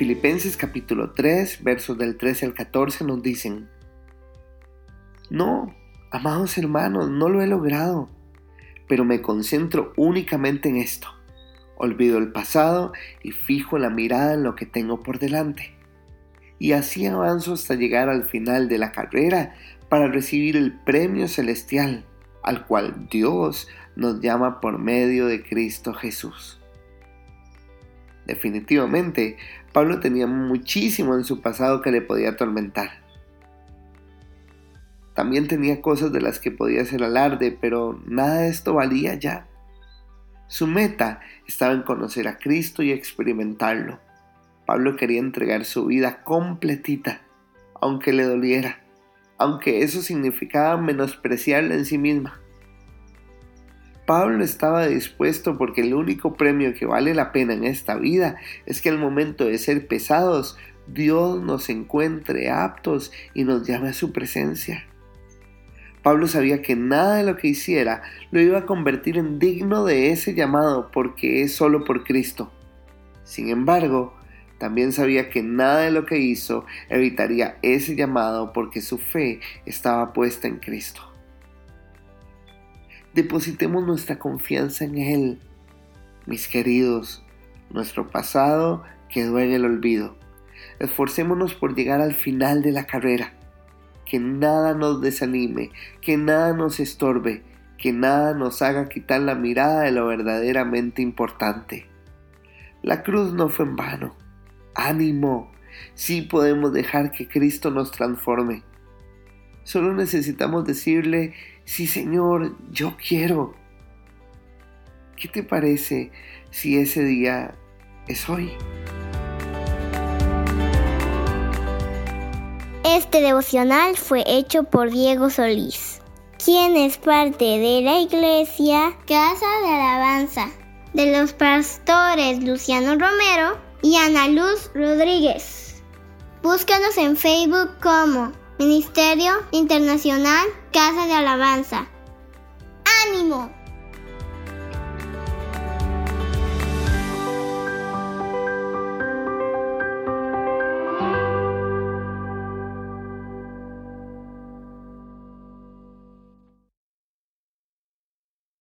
Filipenses capítulo 3, versos del 13 al 14 nos dicen, No, amados hermanos, no lo he logrado, pero me concentro únicamente en esto. Olvido el pasado y fijo la mirada en lo que tengo por delante. Y así avanzo hasta llegar al final de la carrera para recibir el premio celestial al cual Dios nos llama por medio de Cristo Jesús. Definitivamente, Pablo tenía muchísimo en su pasado que le podía atormentar. También tenía cosas de las que podía hacer alarde, pero nada de esto valía ya. Su meta estaba en conocer a Cristo y experimentarlo. Pablo quería entregar su vida completita, aunque le doliera, aunque eso significaba menospreciarla en sí misma. Pablo estaba dispuesto porque el único premio que vale la pena en esta vida es que al momento de ser pesados, Dios nos encuentre aptos y nos llame a su presencia. Pablo sabía que nada de lo que hiciera lo iba a convertir en digno de ese llamado porque es solo por Cristo. Sin embargo, también sabía que nada de lo que hizo evitaría ese llamado porque su fe estaba puesta en Cristo. Depositemos nuestra confianza en Él. Mis queridos, nuestro pasado quedó en el olvido. Esforcémonos por llegar al final de la carrera. Que nada nos desanime, que nada nos estorbe, que nada nos haga quitar la mirada de lo verdaderamente importante. La cruz no fue en vano. Ánimo, sí podemos dejar que Cristo nos transforme. Solo necesitamos decirle, sí Señor, yo quiero. ¿Qué te parece si ese día es hoy? Este devocional fue hecho por Diego Solís, quien es parte de la iglesia Casa de Alabanza, de los pastores Luciano Romero y Ana Luz Rodríguez. Búscanos en Facebook como Ministerio Internacional Casa de Alabanza. ¡Ánimo!